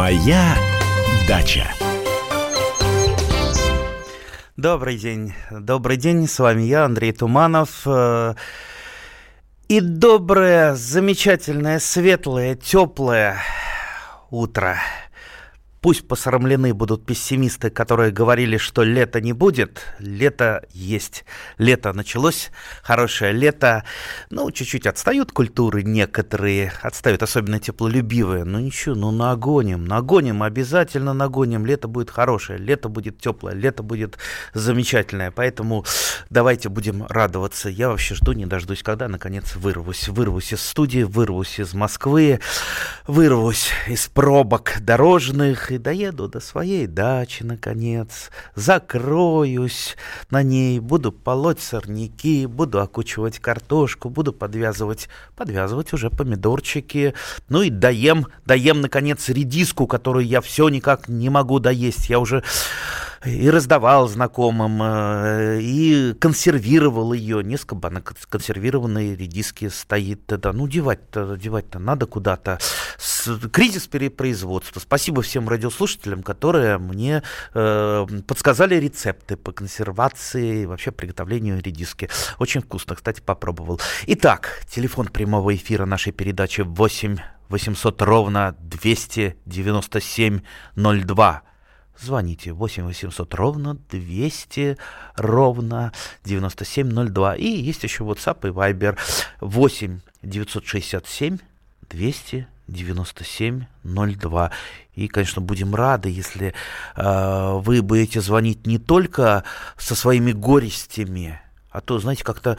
Моя дача. Добрый день. Добрый день. С вами я, Андрей Туманов. Э, и доброе, замечательное, светлое, теплое утро. Пусть посрамлены будут пессимисты, которые говорили, что лета не будет. Лето есть. Лето началось. Хорошее лето. Ну, чуть-чуть отстают культуры некоторые. Отстают, особенно теплолюбивые. Ну, ничего, ну, нагоним. Нагоним, обязательно нагоним. Лето будет хорошее. Лето будет теплое. Лето будет замечательное. Поэтому давайте будем радоваться. Я вообще жду, не дождусь, когда, наконец, вырвусь. Вырвусь из студии, вырвусь из Москвы, вырвусь из пробок дорожных, и доеду до своей дачи, наконец, закроюсь на ней, буду полоть сорняки, буду окучивать картошку, буду подвязывать, подвязывать уже помидорчики, ну и доем, доем, наконец, редиску, которую я все никак не могу доесть, я уже и раздавал знакомым, э, и консервировал ее. Несколько банок консервированной редиски стоит. Да, ну, девать-то, девать-то надо куда-то. Кризис перепроизводства. Спасибо всем радиослушателям, которые мне э, подсказали рецепты по консервации и вообще приготовлению редиски. Очень вкусно, кстати, попробовал. Итак, телефон прямого эфира нашей передачи 8 800 ровно 297 02 звоните 8 800 ровно 200 ровно 9702. И есть еще WhatsApp и Viber 8 967 200 97 02. И, конечно, будем рады, если э, вы будете звонить не только со своими горестями, а то, знаете, как-то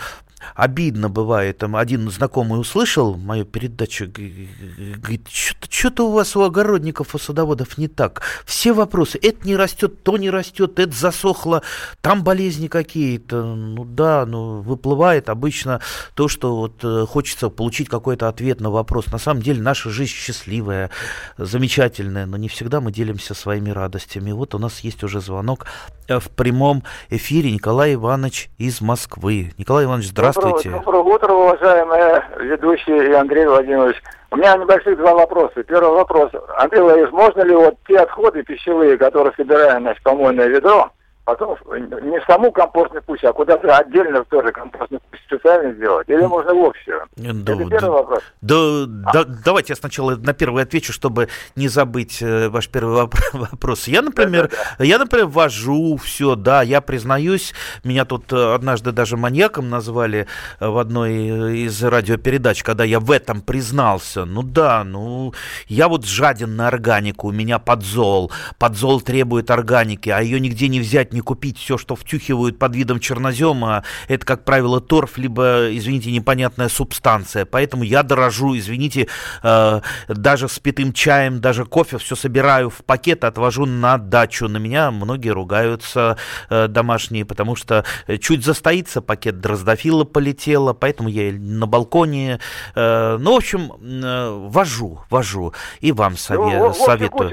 обидно бывает. Там один знакомый услышал мою передачу, говорит, что-то у вас у огородников, у садоводов не так. Все вопросы, это не растет, то не растет, это засохло, там болезни какие-то. Ну да, ну выплывает обычно то, что вот э, хочется получить какой-то ответ на вопрос. На самом деле наша жизнь счастливая, замечательная, но не всегда мы делимся своими радостями. Вот у нас есть уже звонок э, в прямом эфире Николай Иванович из Москвы. Николай Иванович, здравствуйте. Здравствуйте. Доброе, утро, уважаемые ведущие и Андрей Владимирович. У меня небольших два вопроса. Первый вопрос. Андрей Владимирович, можно ли вот те отходы пищевые, которые собираем на помойное ведро, потом не в саму компостную кучу, а куда-то отдельно тоже компостную кучу специально сделать? Или можно в общую? Да, Это первый да, вопрос. Да, а? да, давайте я сначала на первый отвечу, чтобы не забыть э, ваш первый вопрос. Я, например, да, да, да. я, например, вожу все, да, я признаюсь, меня тут э, однажды даже маньяком назвали э, в одной из радиопередач, когда я в этом признался. Ну да, ну, я вот жаден на органику, у меня подзол, подзол требует органики, а ее нигде не взять не купить все, что втюхивают под видом чернозема. Это, как правило, торф, либо, извините, непонятная субстанция. Поэтому я дорожу, извините, э, даже с питым чаем, даже кофе все собираю в пакет, отвожу на дачу. На меня многие ругаются э, домашние, потому что чуть застоится пакет дроздофила полетело, поэтому я на балконе. Э, ну, в общем, э, вожу, вожу. И вам сове- ну, советую.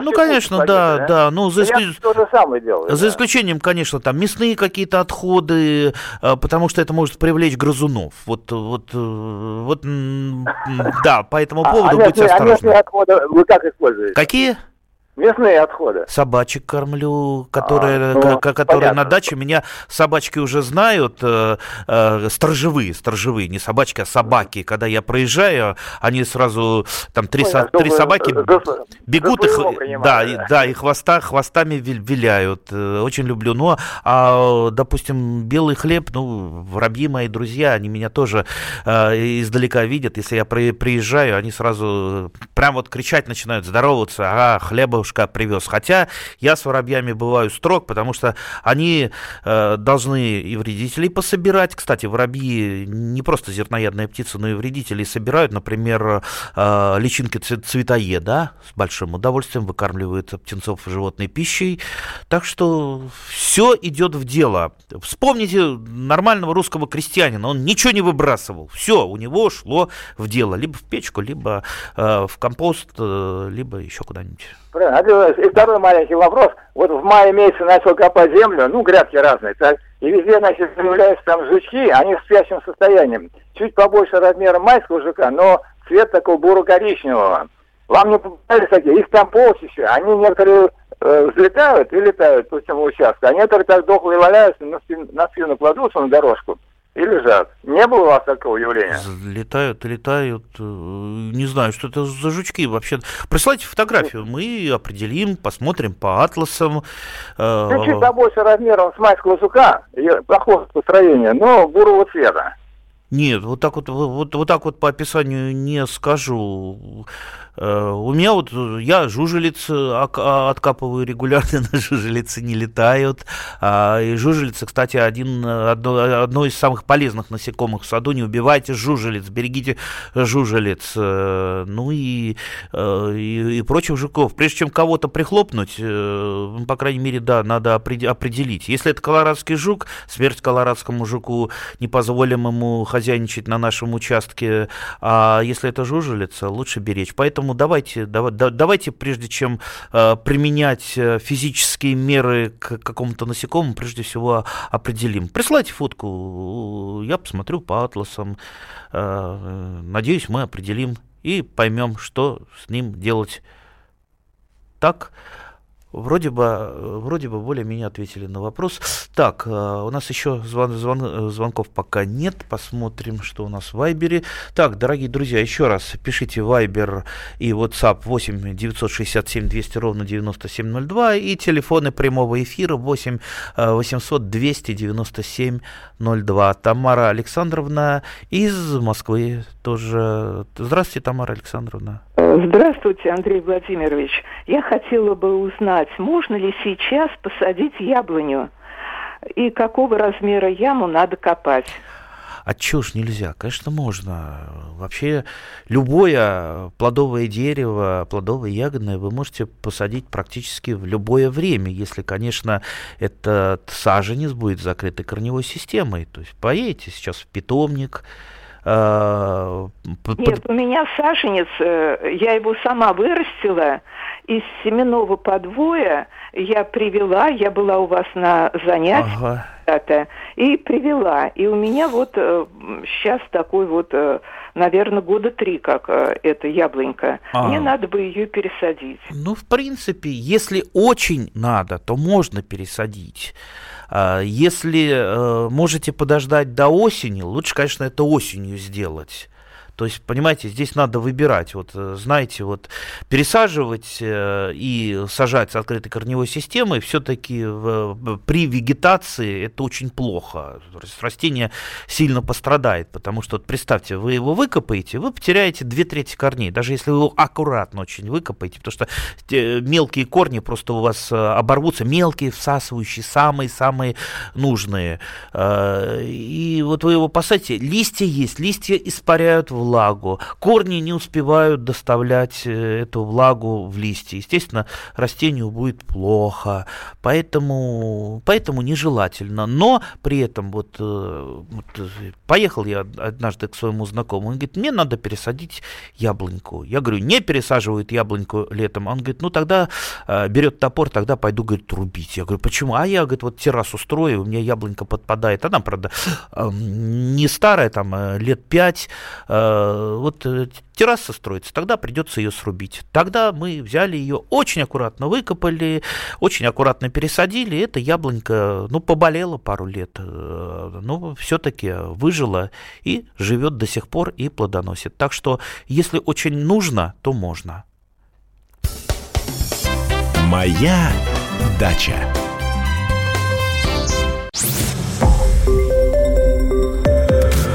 Ну, конечно, да, да, да. Ну, за исключением... Я то же самое делаю. За исключением, конечно, там мясные какие-то отходы, э, потому что это может привлечь грызунов. Вот, вот, э, вот, да, по этому а, поводу а, будьте осторожны. А отходы вы как используете? Какие? Местные отходы. Собачек кормлю, которые, а, ну, которые на даче. Меня собачки уже знают, э, э, сторожевые, сторожевые, не собачки, а собаки. Когда я проезжаю, они сразу, там три, Понятно, со, три собаки за, бегут, за их, да, да. да, и хвоста, хвостами виляют. Э, очень люблю. Ну, а, допустим, белый хлеб, ну, воробьи мои друзья, они меня тоже э, издалека видят. Если я при, приезжаю, они сразу прям вот кричать начинают, здороваться, а хлеба бабушка привез. Хотя я с воробьями бываю строг, потому что они э, должны и вредителей пособирать. Кстати, воробьи не просто зерноядные птицы, но и вредителей собирают. Например, э, личинки цветоеда с большим удовольствием выкармливают птенцов животной пищей. Так что все идет в дело. Вспомните нормального русского крестьянина. Он ничего не выбрасывал. Все у него шло в дело. Либо в печку, либо э, в компост, э, либо еще куда-нибудь. Правильно. И второй маленький вопрос. Вот в мае месяце начал копать землю, ну, грядки разные, так, и везде, значит, появляются там жучки, они в спящем состоянии. Чуть побольше размера майского жука, но цвет такого буро-коричневого. Вам не попадались такие? Их там полчища. Они некоторые э, взлетают и летают по всему участку, а некоторые так дохлые валяются, на спину, на спину кладутся на дорожку и лежат. Не было у вас такого явления? Летают, летают. Э, не знаю, что это за жучки вообще. Присылайте фотографию, мы определим, посмотрим по атласам. Э, ну, чуть побольше размером с майского жука, плохого построения, но бурого цвета. Нет, вот так вот, вот, вот так вот по описанию не скажу. Э, у меня вот, я жужелиц э, а, откапываю регулярно, на жужелицы не летают. А, и жужелицы, кстати, один, одно, одно из самых полезных насекомых в саду. Не убивайте жужелиц, берегите жужелиц. Э, ну и, и, и прочих жуков. Прежде чем кого-то прихлопнуть, по крайней мере, да, надо определить. Если это колорадский жук, смерть колорадскому жуку, не позволим ему хозяйничать на нашем участке. А если это жужелица, лучше беречь. Поэтому Поэтому давайте, давайте, прежде чем э, применять э, физические меры к какому-то насекомому, прежде всего определим. Присылайте фотку, я посмотрю по атласам. Э, надеюсь, мы определим и поймем, что с ним делать так, Вроде бы, вроде бы более-менее ответили на вопрос. Так, э, у нас еще звон, звон, звонков пока нет. Посмотрим, что у нас в Вайбере. Так, дорогие друзья, еще раз пишите Вайбер и WhatsApp 8 967 200 ровно 9702 и телефоны прямого эфира 8 800 297 02. Тамара Александровна из Москвы тоже. Здравствуйте, Тамара Александровна. Здравствуйте, Андрей Владимирович. Я хотела бы узнать, можно ли сейчас посадить яблоню и какого размера яму надо копать? А чё ж нельзя? Конечно, можно. Вообще, любое плодовое дерево, плодовое ягодное вы можете посадить практически в любое время, если, конечно, этот саженец будет закрытой корневой системой. То есть поедете сейчас в питомник, э, нет, у меня саженец, э, я его сама вырастила из семенного подвоя. Я привела, я была у вас на занятии ага. и привела. И у меня вот сейчас э, такой вот, э, наверное, года три, как эта яблонька. А. Мне надо бы ее пересадить. Ну, в принципе, если очень надо, то можно пересадить. А, если э, можете подождать до осени, лучше, конечно, это осенью сделать. То есть, понимаете, здесь надо выбирать. Вот, э, знаете, вот пересаживать э, и сажать с открытой корневой системой все-таки при вегетации это очень плохо. Растение сильно пострадает, потому что, вот представьте, вы его выкопаете, вы потеряете две трети корней, даже если вы его аккуратно очень выкопаете, потому что мелкие корни просто у вас э, оборвутся, мелкие, всасывающие, самые-самые нужные. И вот вы его посадите, листья есть, листья испаряют в влагу. Корни не успевают доставлять э, эту влагу в листья. Естественно, растению будет плохо, поэтому, поэтому нежелательно. Но при этом вот, э, вот э, поехал я однажды к своему знакомому, он говорит, мне надо пересадить яблоньку. Я говорю, не пересаживают яблоньку летом. Он говорит, ну тогда берет топор, тогда пойду, говорит, трубить. Я говорю, почему? А я, говорит, вот террасу строю, у меня яблонька подпадает. Она, правда, не старая, там, лет пять, вот э, терраса строится, тогда придется ее срубить. Тогда мы взяли ее, очень аккуратно выкопали, очень аккуратно пересадили. Эта яблонька, ну, поболела пару лет, э, но все-таки выжила и живет до сих пор и плодоносит. Так что, если очень нужно, то можно. Моя дача.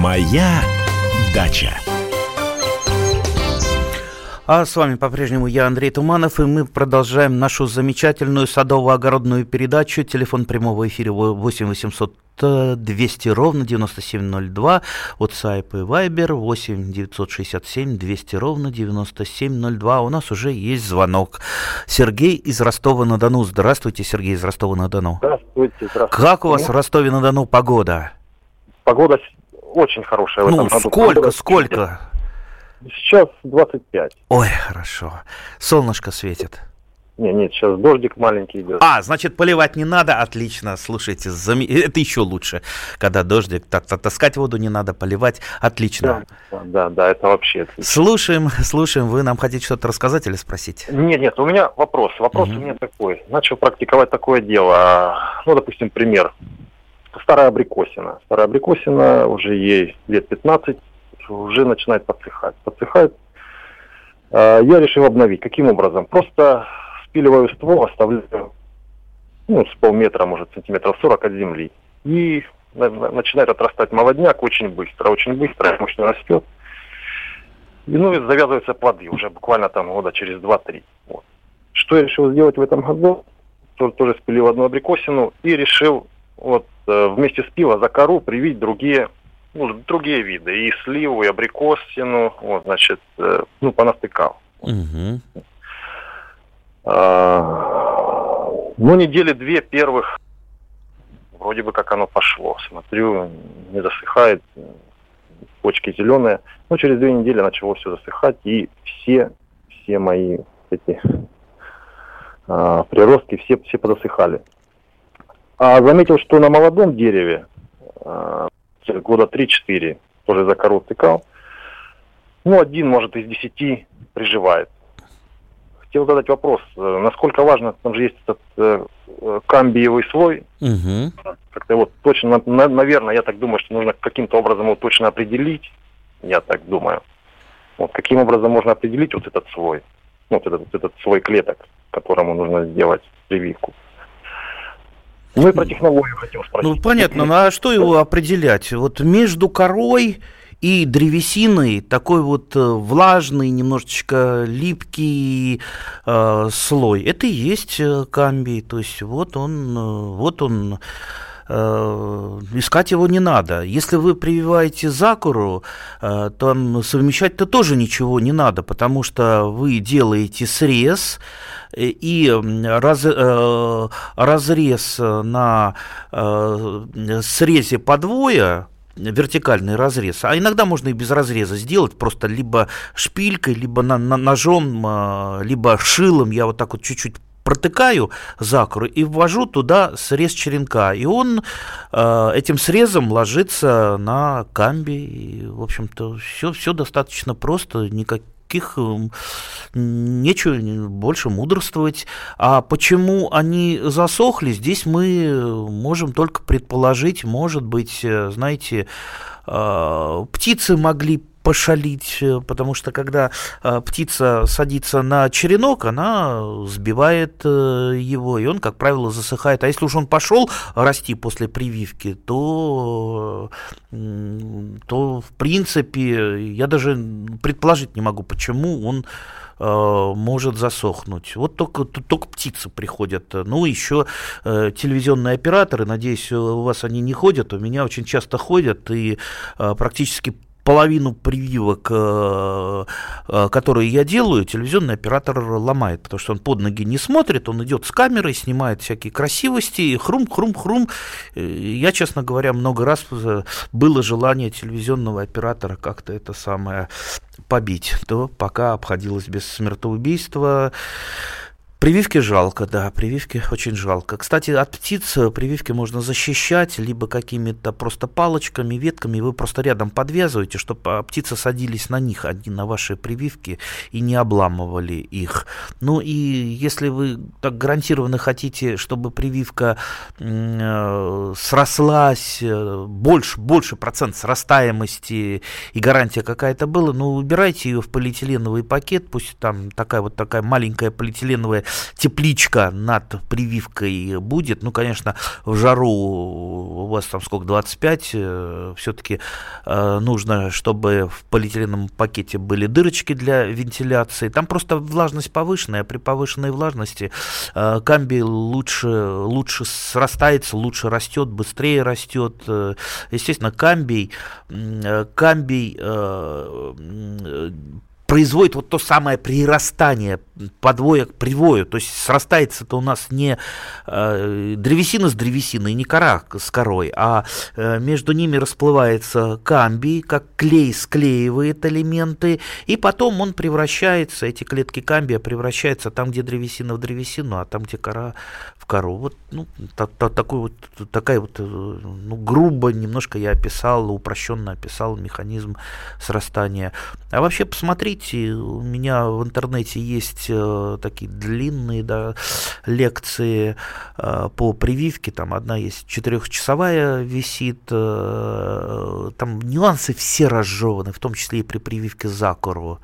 Моя дача. А с вами по-прежнему я, Андрей Туманов, и мы продолжаем нашу замечательную садово-огородную передачу. Телефон прямого эфира 8 800 200 ровно 9702. WhatsApp и Viber 8 967 200 ровно 9702. У нас уже есть звонок. Сергей из Ростова-на-Дону. Здравствуйте, Сергей из Ростова-на-Дону. Здравствуйте, здравствуйте. Как у вас в Ростове-на-Дону погода? Погода очень хорошая в ну, этом году. сколько, Погода сколько? Сейчас 25. Ой, хорошо. Солнышко светит. Не, нет, сейчас дождик маленький идет. А, значит, поливать не надо, отлично, слушайте, зам... это еще лучше, когда дождик, так таскать воду не надо, поливать, отлично. Да, да, да, это вообще отлично. Слушаем, слушаем, вы нам хотите что-то рассказать или спросить? Нет, нет, у меня вопрос, вопрос угу. у меня такой, начал практиковать такое дело, ну, допустим, пример, старая абрикосина, старая абрикосина, уже ей лет 15, уже начинает подсыхать. Подсыхает. А, я решил обновить. Каким образом? Просто спиливаю ствол, оставляю ну, с полметра, может, сантиметров 40 от земли. И начинает отрастать молодняк очень быстро, очень быстро, мощно растет. И, ну, и завязываются плоды уже буквально там года через 2-3. Вот. Что я решил сделать в этом году? Тоже, тоже спилил одну абрикосину и решил вот э, вместе с пива за кору привить другие ну, другие виды, и сливу, и абрикосину, вот, значит, э, ну, понастыкал. Угу. А, ну, недели две первых, вроде бы как оно пошло. Смотрю, не засыхает, почки зеленые. Но через две недели начало все засыхать, и все, все мои эти а, приростки, все, все подосыхали. А заметил, что на молодом дереве а, года 3-4 тоже за кору тыкал. Ну, один, может, из десяти приживает. Хотел задать вопрос, э, насколько важно, там же есть этот э, э, камбиевый слой. Угу. Как-то вот точно, на, наверное, я так думаю, что нужно каким-то образом его точно определить. Я так думаю. Вот каким образом можно определить вот этот слой, вот этот, вот этот слой клеток, которому нужно сделать прививку. Ну и про технологию хотел спросить. Ну понятно, ну а что его определять? Вот между корой и древесиной такой вот э, влажный, немножечко липкий э, слой. Это и есть э, камбий. То есть вот он, э, вот он искать его не надо. Если вы прививаете закуру, то совмещать-то тоже ничего не надо, потому что вы делаете срез, и раз, э, разрез на э, срезе подвоя, вертикальный разрез, а иногда можно и без разреза сделать, просто либо шпилькой, либо на, на, ножом, э, либо шилом, я вот так вот чуть-чуть протыкаю закру и ввожу туда срез черенка. И он э, этим срезом ложится на камби. И, в общем-то, все, все достаточно просто, никак, никаких эм, нечего больше мудрствовать. А почему они засохли, здесь мы можем только предположить, может быть, э, знаете, э, птицы могли пошалить, э, потому что когда э, птица садится на черенок, она сбивает э, его, и он, как правило, засыхает. А если уж он пошел расти после прививки, то, то в принципе, я даже предположить не могу, почему он может засохнуть. Вот только, только птицы приходят. Ну, еще э, телевизионные операторы, надеюсь, у вас они не ходят, у меня очень часто ходят, и э, практически половину прививок, э, э, которые я делаю, телевизионный оператор ломает, потому что он под ноги не смотрит, он идет с камерой, снимает всякие красивости, хрум-хрум-хрум. Э, я, честно говоря, много раз было желание телевизионного оператора как-то это самое побить, то пока обходилось без смертоубийства. Прививки жалко, да, прививки очень жалко. Кстати, от птиц прививки можно защищать либо какими-то просто палочками, ветками. Вы просто рядом подвязываете, чтобы птицы садились на них, одни на ваши прививки, и не обламывали их. Ну и если вы так гарантированно хотите, чтобы прививка э, срослась, э, больше, больше процент срастаемости и гарантия какая-то была, ну убирайте ее в полиэтиленовый пакет, пусть там такая вот такая маленькая полиэтиленовая тепличка над прививкой будет. Ну, конечно, в жару у вас там сколько, 25, э, все-таки э, нужно, чтобы в полиэтиленовом пакете были дырочки для вентиляции. Там просто влажность повышенная, при повышенной влажности э, камбий лучше, лучше срастается, лучше растет, быстрее растет. Естественно, камбий, камбий производит вот то самое прирастание подвоя к привою. То есть срастается-то у нас не э, древесина с древесиной, не кора с корой, а э, между ними расплывается камбий, как клей склеивает элементы, и потом он превращается, эти клетки камбия превращаются там, где древесина в древесину, а там, где кора в кору. Вот, ну, та, та, такой вот, такая вот, э, ну, грубо немножко я описал, упрощенно описал механизм срастания. А вообще посмотрите, посмотрите, у меня в интернете есть э, такие длинные да, лекции э, по прививке, там одна есть четырехчасовая висит, э, там нюансы все разжеваны, в том числе и при прививке за кору.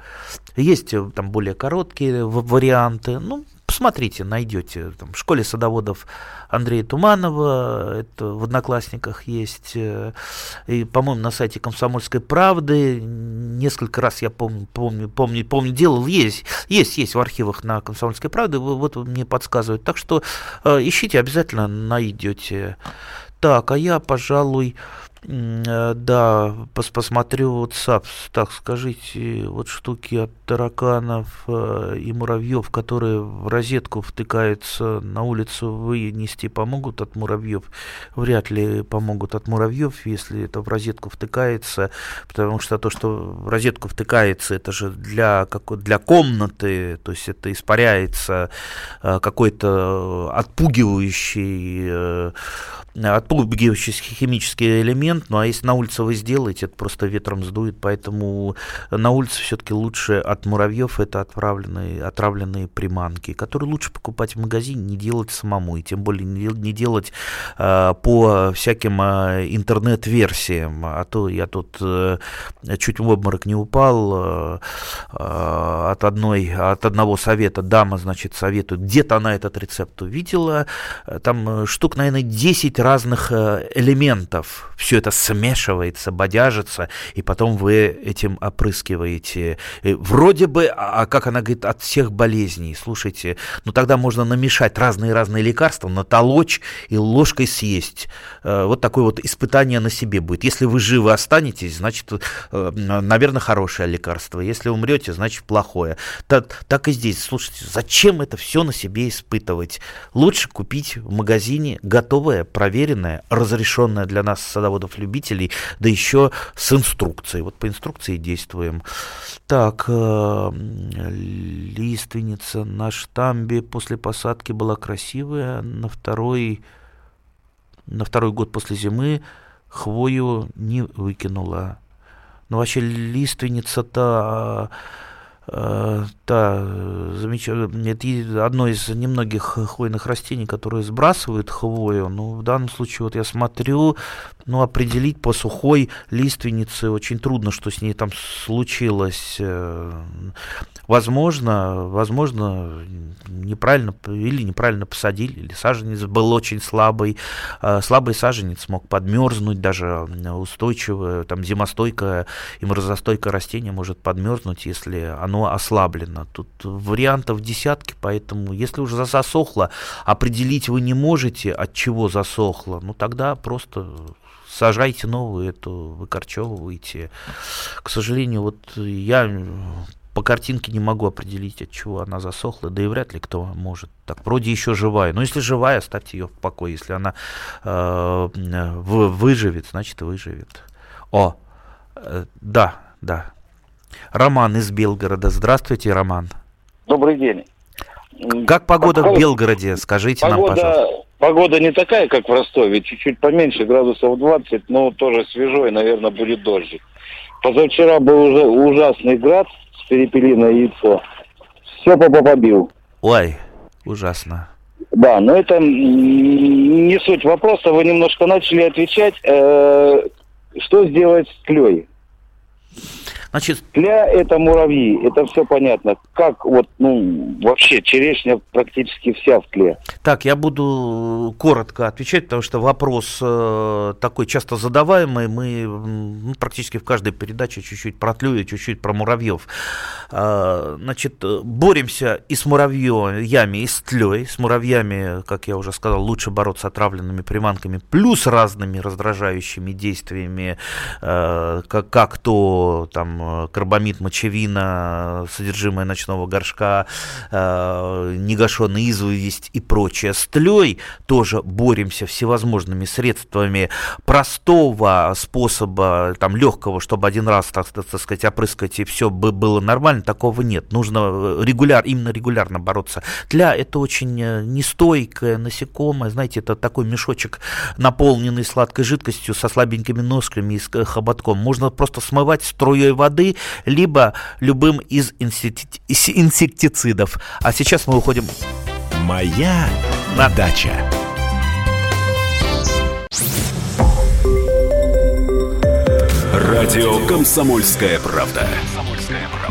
Есть э, там более короткие варианты, ну, посмотрите, найдете. Там, в школе садоводов Андрея Туманова, это в Одноклассниках есть, э, и, по-моему, на сайте Комсомольской правды несколько раз я помню, помню, помню, помню делал, есть, есть, есть в архивах на Комсомольской правде, вот мне подсказывают. Так что э, ищите, обязательно найдете. Так, а я, пожалуй, да, пос посмотрю WhatsApp. Так, скажите, вот штуки от тараканов э, и муравьев, которые в розетку втыкаются на улицу, вынести помогут от муравьев? Вряд ли помогут от муравьев, если это в розетку втыкается, потому что то, что в розетку втыкается, это же для, как, для комнаты, то есть это испаряется э, какой-то отпугивающий отпугивающий химический элемент, ну а если на улице вы сделаете, это просто ветром сдует, поэтому на улице все-таки лучше от муравьев это отравленные, отравленные приманки, которые лучше покупать в магазине, не делать самому, и тем более не, не делать э, по всяким э, интернет-версиям, а то я тут э, чуть в обморок не упал э, э, от одной, от одного совета, дама, значит, советует, где-то она этот рецепт увидела, там штук, наверное, 10 разных э, элементов. Все это смешивается, бодяжится, и потом вы этим опрыскиваете. И вроде бы, а, а как она говорит, от всех болезней. Слушайте, ну тогда можно намешать разные-разные лекарства, натолочь и ложкой съесть. Э, вот такое вот испытание на себе будет. Если вы живы останетесь, значит, э, наверное, хорошее лекарство. Если умрете, значит, плохое. Так, так и здесь. Слушайте, зачем это все на себе испытывать? Лучше купить в магазине готовое, проверенное разрешенная для нас, садоводов-любителей, да еще с инструкцией. Вот по инструкции действуем. Так, э, лиственница на штамбе после посадки была красивая. На второй, на второй год после зимы хвою не выкинула. Ну, вообще, лиственница-то Э, да, замечательно. Это одно из немногих хвойных растений, которые сбрасывают хвою. Ну, в данном случае, вот я смотрю, ну, определить по сухой лиственнице очень трудно, что с ней там случилось. Э, возможно, возможно, неправильно или неправильно посадили, или саженец был очень слабый. Э, слабый саженец мог подмерзнуть, даже устойчивое, там зимостойкое и морозостойкое растение может подмерзнуть, если оно оно ослаблено. Тут вариантов десятки, поэтому если уже засохло, определить вы не можете, от чего засохло, ну тогда просто сажайте новую эту, выкорчевывайте. К сожалению, вот я по картинке не могу определить, от чего она засохла, да и вряд ли кто может. Так, вроде еще живая. Но если живая, оставьте ее в покое. Если она э, выживет, значит выживет. О, э, да, да, Роман из Белгорода. Здравствуйте, Роман. Добрый день. Как погода в Белгороде? Скажите погода, нам, пожалуйста. Погода не такая, как в Ростове, чуть-чуть поменьше, градусов 20, но тоже свежо и, наверное, будет дождик. Позавчера был уже ужасный град с перепелиное яйцо. Все попа побил. Ой, ужасно. Да, но это не суть вопроса. Вы немножко начали отвечать. Э, что сделать с клей? Значит... Тля это муравьи, это все понятно. Как вот, ну, вообще черешня практически вся в тле. Так, я буду коротко отвечать, потому что вопрос э, такой часто задаваемый. Мы ну, практически в каждой передаче чуть-чуть про тлю и чуть-чуть про муравьев. Э, значит, боремся и с муравьями, и с тлей. С муравьями, как я уже сказал, лучше бороться отравленными приманками, плюс разными раздражающими действиями, э, как, как то там карбамид, мочевина, содержимое ночного горшка, э, негашенная известь и прочее. С тлей тоже боремся всевозможными средствами простого способа, там, легкого, чтобы один раз, так, так сказать, опрыскать и все было нормально, такого нет. Нужно регуляр, именно регулярно бороться. Тля это очень нестойкое насекомое, знаете, это такой мешочек, наполненный сладкой жидкостью со слабенькими ножками и с хоботком. Можно просто смывать струей воды, либо любым из инсектицидов. А сейчас мы уходим... Моя на дача. Радио «Комсомольская правда».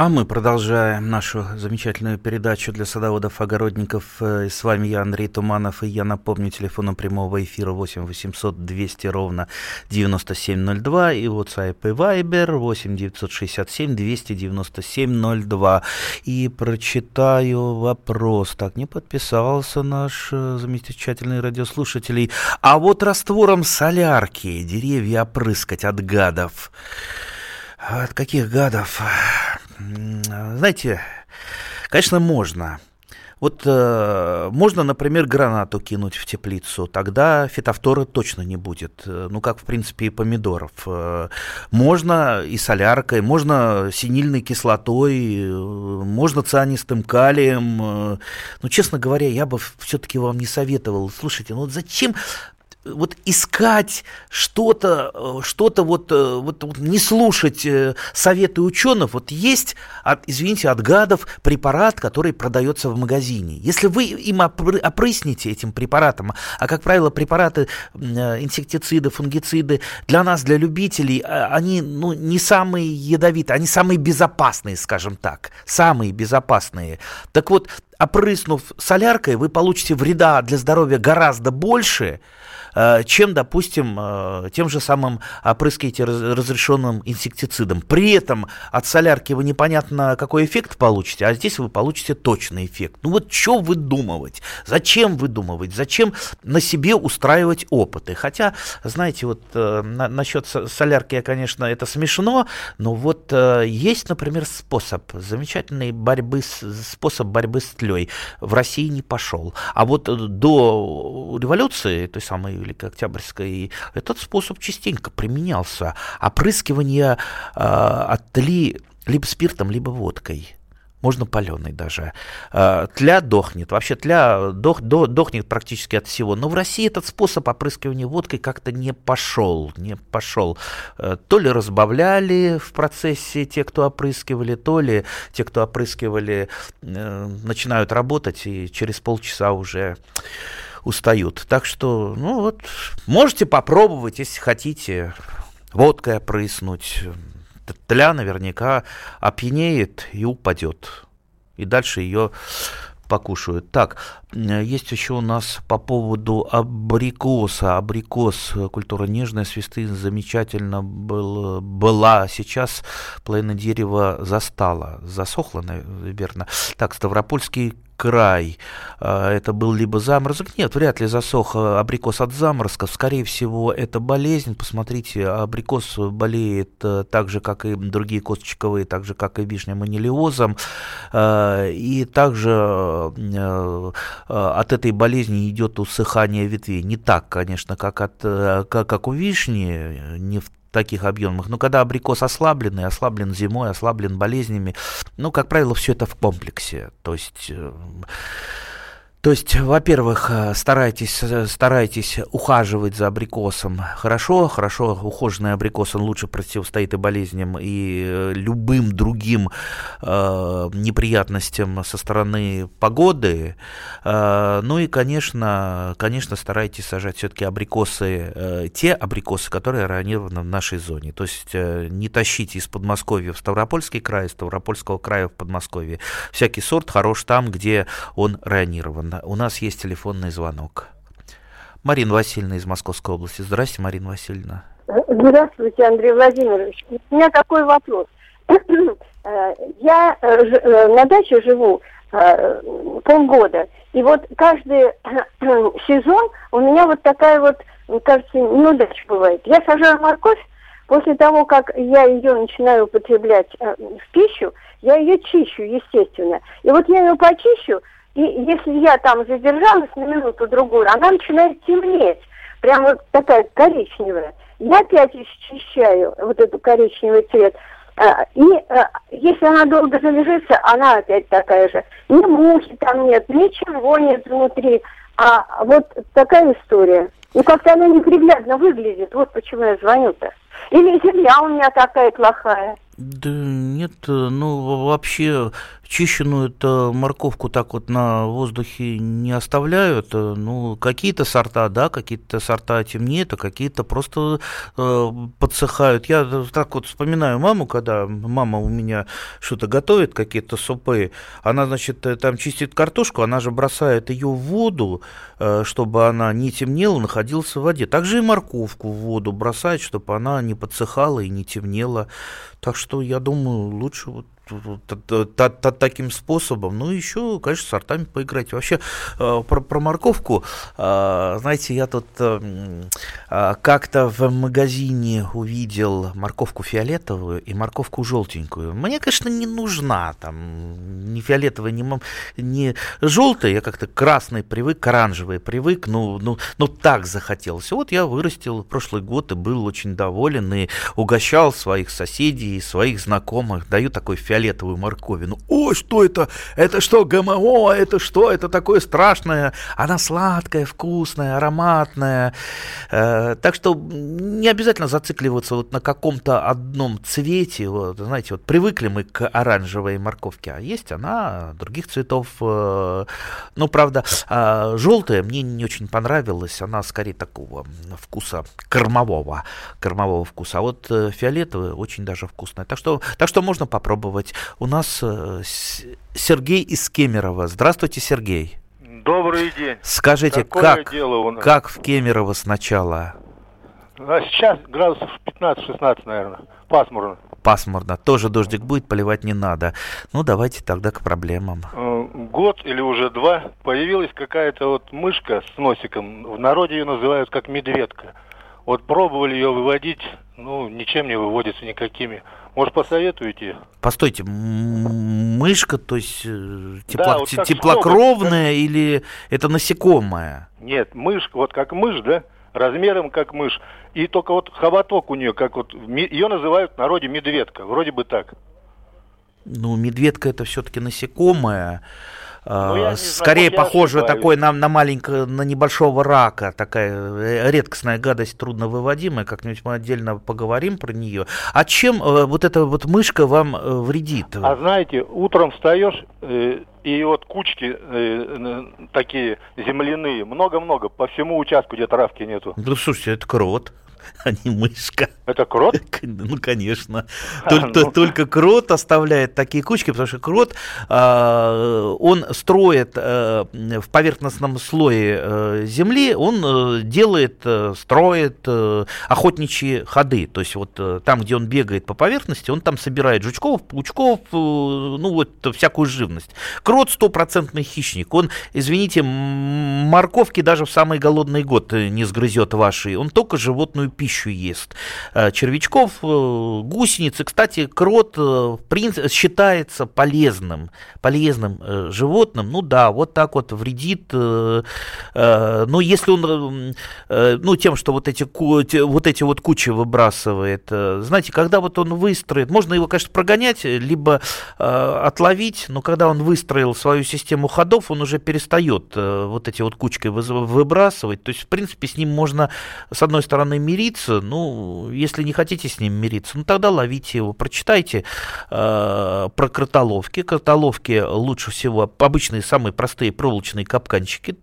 А мы продолжаем нашу замечательную передачу для садоводов-огородников. Э, с вами я, Андрей Туманов, и я напомню, телефоном прямого эфира 8 800 200 ровно 9702 и WhatsApp и Viber 8 967 297 02. И прочитаю вопрос. Так, не подписался наш э, замечательный радиослушатель. А вот раствором солярки деревья опрыскать от гадов. От каких гадов? Знаете, конечно, можно. Вот э, можно, например, гранату кинуть в теплицу, тогда фитофтора точно не будет. Э, ну, как, в принципе, и помидоров. Э, можно и соляркой, можно синильной кислотой, э, можно цианистым калием. Э, ну, честно говоря, я бы все-таки вам не советовал. Слушайте, ну вот зачем вот искать что-то, э, что-то вот, э, вот, вот не слушать э, советы ученых. Вот есть, от, извините, от гадов препарат, который продается в магазине. Если вы им опрысните этим препаратом, а как правило препараты инсектициды, фунгициды для нас, для любителей, а, они ну, не самые ядовитые, они самые безопасные, скажем так, самые безопасные. Так вот, опрыснув соляркой, вы получите вреда для здоровья гораздо больше, чем, допустим, э, тем же самым опрыскиваете разрешенным инсектицидом. При этом от солярки вы непонятно какой эффект получите, а здесь вы получите точный эффект. Ну вот что выдумывать? Зачем выдумывать? Зачем на себе устраивать опыты? Хотя, знаете, вот э, на, насчет солярки, я, конечно, это смешно, но вот есть, например, способ, замечательный борьбы способ борьбы с тлей. В России не пошел. А вот до революции, той самой Великой Октябрьской, этот способ частенько применялся. Опрыскивание э, от тли либо спиртом, либо водкой можно паленый даже. А, тля дохнет, вообще тля дох, до, дохнет практически от всего. Но в России этот способ опрыскивания водкой как-то не пошел, не пошел. Э, то ли разбавляли в процессе те, кто опрыскивали, то ли те, кто опрыскивали, э, начинают работать и через полчаса уже устают. Так что, ну вот, можете попробовать, если хотите, водкой опрыснуть. Тля наверняка опьянеет и упадет. И дальше ее покушают. Так, есть еще у нас по поводу абрикоса. Абрикос, культура нежная, свисты замечательно был, была. Сейчас половина дерева застала, засохла, наверное. Так, Ставропольский край. А, это был либо заморозок. Нет, вряд ли засох а, абрикос от заморозка. Скорее всего, это болезнь. Посмотрите, абрикос болеет э, так же, как и другие косточковые, так же, как и вишня манилиозом. А, и также э, от этой болезни идет усыхание ветвей. Не так, конечно, как, от, как, как у вишни, не в таких объемах. Но когда абрикос ослабленный, ослаблен зимой, ослаблен болезнями, ну, как правило, все это в комплексе. То есть э, то есть, во-первых, э, старайтесь, э, старайтесь ухаживать за абрикосом хорошо, хорошо ухоженный абрикос, он лучше противостоит и болезням, и э, любым другим э, неприятностям со стороны погоды. Э, ну и, конечно, конечно, старайтесь сажать все-таки абрикосы, э, те абрикосы, которые ранированы в нашей зоне. То есть, э, не тащите из Подмосковья в Ставропольский край, из Ставропольского края в Подмосковье. Всякий сорт хорош там, где он ранирован. У нас есть телефонный звонок. Марина Васильевна из Московской области. Здравствуйте, Марина Васильевна. Здравствуйте, Андрей Владимирович. У меня такой вопрос. Э, я э, э, на даче живу полгода, и вот каждый сезон у меня вот такая вот, кажется, неудача бывает. Я сажаю морковь, после того, как я ее начинаю употреблять в пищу, я ее чищу, естественно. И вот я ее почищу, и если я там задержалась на минуту-другую, она начинает темнеть. Прям вот такая коричневая. Я опять исчищаю вот эту коричневый цвет. А, и а, если она долго залежится, она опять такая же. Ни мухи там нет, ничего нет внутри. А вот такая история. И как-то она неприглядно выглядит. Вот почему я звоню-то. Или земля у меня такая плохая. Да нет, ну вообще чищенную морковку так вот на воздухе не оставляют. Ну, какие-то сорта, да, какие-то сорта темнеют, а какие-то просто э, подсыхают. Я так вот вспоминаю маму, когда мама у меня что-то готовит, какие-то супы, она, значит, э, там чистит картошку, она же бросает ее в воду, э, чтобы она не темнела, находилась в воде. Также и морковку в воду бросает, чтобы она не подсыхала и не темнела. Так что я думаю, лучше вот таким способом. Ну, еще, конечно, сортами поиграть. Вообще, э, про, про морковку, э, знаете, я тут э, как-то в магазине увидел морковку фиолетовую и морковку желтенькую. Мне, конечно, не нужна там ни фиолетовая, ни, ни желтая. Я как-то красный привык, к оранжевой привык. Ну, ну, ну, так захотелось. Вот я вырастил прошлый год и был очень доволен и угощал своих соседей своих знакомых. Даю такой фиолетовый фиолетовую морковину. Ой, что это? Это что, ГМО? Это что? Это такое страшное? Она сладкая, вкусная, ароматная. Э, так что не обязательно зацикливаться вот на каком-то одном цвете. Вот, знаете, вот привыкли мы к оранжевой морковке, а есть она других цветов. Э, ну, правда, э, желтая мне не очень понравилась. Она скорее такого вкуса кормового, кормового вкуса. А вот э, фиолетовая очень даже вкусная. Так что, так что можно попробовать быть. У нас э, Сергей из Кемерово. Здравствуйте, Сергей. Добрый день. Скажите, как, как в Кемерово сначала? А сейчас градусов 15-16, наверное. Пасмурно. Пасмурно. Тоже дождик будет, поливать не надо. Ну, давайте тогда к проблемам. Э, год или уже два появилась какая-то вот мышка с носиком. В народе ее называют как медведка. Вот пробовали ее выводить, ну, ничем не выводится никакими. Может, посоветуете? Постойте, мышка, то есть э, тепло, да, вот теплокровная как... или это насекомое? Нет, мышка, вот как мышь, да, размером как мышь. И только вот хоботок у нее, как вот, ее называют в народе медведка, вроде бы так. Ну, медведка это все-таки насекомое. Ну, скорее похоже такой на, на маленького, на небольшого рака, такая э, редкостная гадость, трудно выводимая, как-нибудь мы отдельно поговорим про нее. А чем э, вот эта вот мышка вам э, вредит? А знаете, утром встаешь, и вот кучки такие земляные, много-много, по всему участку, где травки нету. Ну, слушайте, это крот а не мышка. Это крот? Ну, конечно. Только, ну. только крот оставляет такие кучки, потому что крот, э, он строит э, в поверхностном слое э, земли, он э, делает, э, строит э, охотничьи ходы. То есть вот э, там, где он бегает по поверхности, он там собирает жучков, паучков, э, ну вот всякую живность. Крот стопроцентный хищник. Он, извините, морковки даже в самый голодный год не сгрызет ваши. Он только животную пищу ест. Э, червячков, э, гусеницы. Кстати, крот в принципе, считается полезным, полезным животным. Ну да, вот так вот вредит. Но если он, ну тем, что вот эти, вот эти вот кучи выбрасывает, знаете, когда вот он выстроит, можно его, конечно, прогонять, либо отловить, но когда он выстроил свою систему ходов, он уже перестает вот эти вот кучки выбрасывать. То есть, в принципе, с ним можно, с одной стороны, мириться. Ну, если не хотите с ним мириться, ну тогда ловите его. Прочитайте э, про кротоловки. Кротоловки лучше всего обычные, самые простые проволочные капканчики.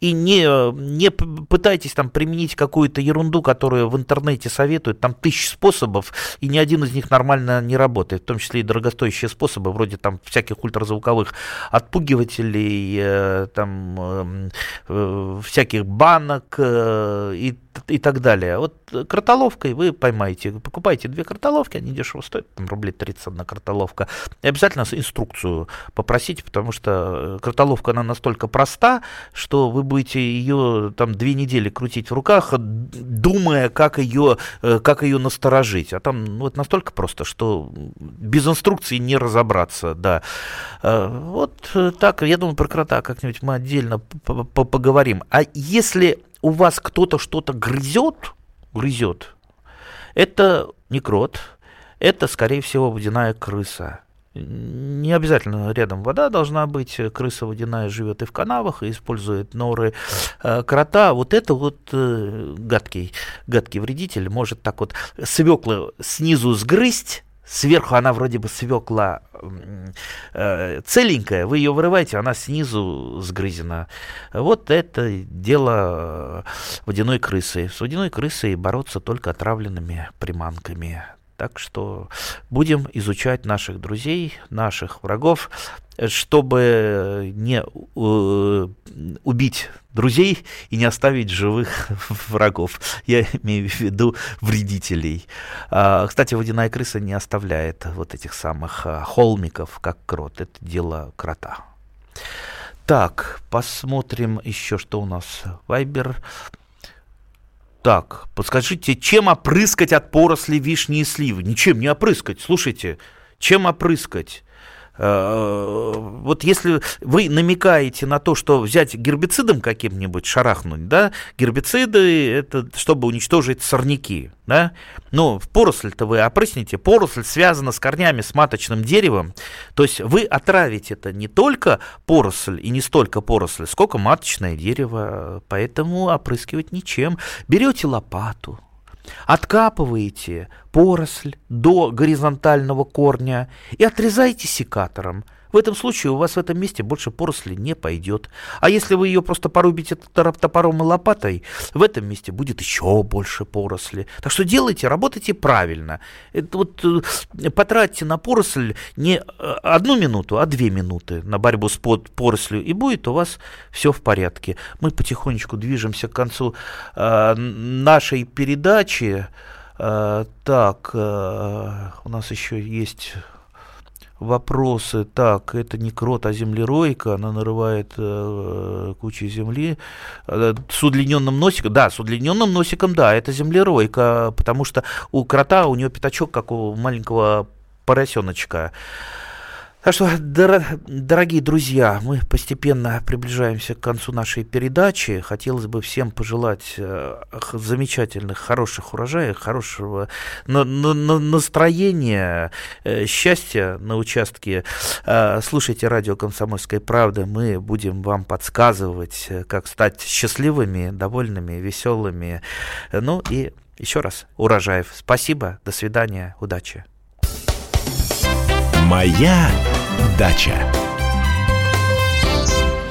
И не, не пытайтесь там применить какую-то ерунду, которую в интернете советуют. Там тысячи способов, и ни один из них нормально не работает. В том числе и дорогостоящие способы, вроде там всяких ультразвуковых отпугивателей, э, там эм, э, всяких банок э, и и так далее. Вот кротоловкой вы поймаете, покупаете две кротоловки, они дешево стоят, там рублей 30 одна кротоловка. И обязательно инструкцию попросите, потому что э, кротоловка, она настолько проста, что вы будете ее там две недели крутить в руках, думая, как ее, э, как ее насторожить. А там ну, это настолько просто, что без инструкции не разобраться, да. Э, вот так, я думаю, про крота как-нибудь мы отдельно поговорим. А если у вас кто-то что-то грызет, грызет, это не крот, это, скорее всего, водяная крыса. Не обязательно рядом вода должна быть. Крыса водяная живет и в канавах, и использует норы э, крота. Вот это вот э, гадкий, гадкий вредитель может так вот свекла снизу сгрызть, Сверху она вроде бы свекла э, целенькая, вы ее вырываете, она снизу сгрызена. Вот это дело водяной крысы. С водяной крысой бороться только отравленными приманками. Так что будем изучать наших друзей, наших врагов, чтобы не э, убить друзей и не оставить живых врагов. Я имею в виду вредителей. А, кстати, водяная крыса не оставляет вот этих самых а, холмиков, как крот. Это дело крота. Так, посмотрим еще, что у нас. Вайбер. Так, подскажите, чем опрыскать от поросли вишни и сливы? Ничем не опрыскать. Слушайте, чем опрыскать? Э, вот если вы намекаете на то, что взять гербицидом каким-нибудь шарахнуть, да, гербициды это чтобы уничтожить сорняки, да, в поросль-то вы опрысните, поросль связана с корнями, с маточным деревом, то есть вы отравите это не только поросль и не столько поросль, сколько маточное дерево, поэтому опрыскивать ничем. Берете лопату, Откапываете поросль до горизонтального корня и отрезаете секатором – в этом случае у вас в этом месте больше поросли не пойдет. А если вы ее просто порубите топором и лопатой, в этом месте будет еще больше поросли. Так что делайте, работайте правильно. Это вот э, потратьте на поросль не э, одну минуту, а две минуты на борьбу с порослью, и будет у вас все в порядке. Мы потихонечку движемся к концу э, нашей передачи. Э, так, э, у нас еще есть вопросы. Так, это не крот, а землеройка. Она нарывает э, кучу земли. Э, с удлиненным носиком. Да, с удлиненным носиком, да, это землеройка. Потому что у крота у нее пятачок, как у маленького поросеночка. Так что, дорогие друзья, мы постепенно приближаемся к концу нашей передачи. Хотелось бы всем пожелать э, замечательных, хороших урожаев, хорошего настроения, э, счастья на участке. Э, слушайте радио «Комсомольская правда». Мы будем вам подсказывать, как стать счастливыми, довольными, веселыми. Ну и еще раз, урожаев. Спасибо, до свидания, удачи. Моя дача.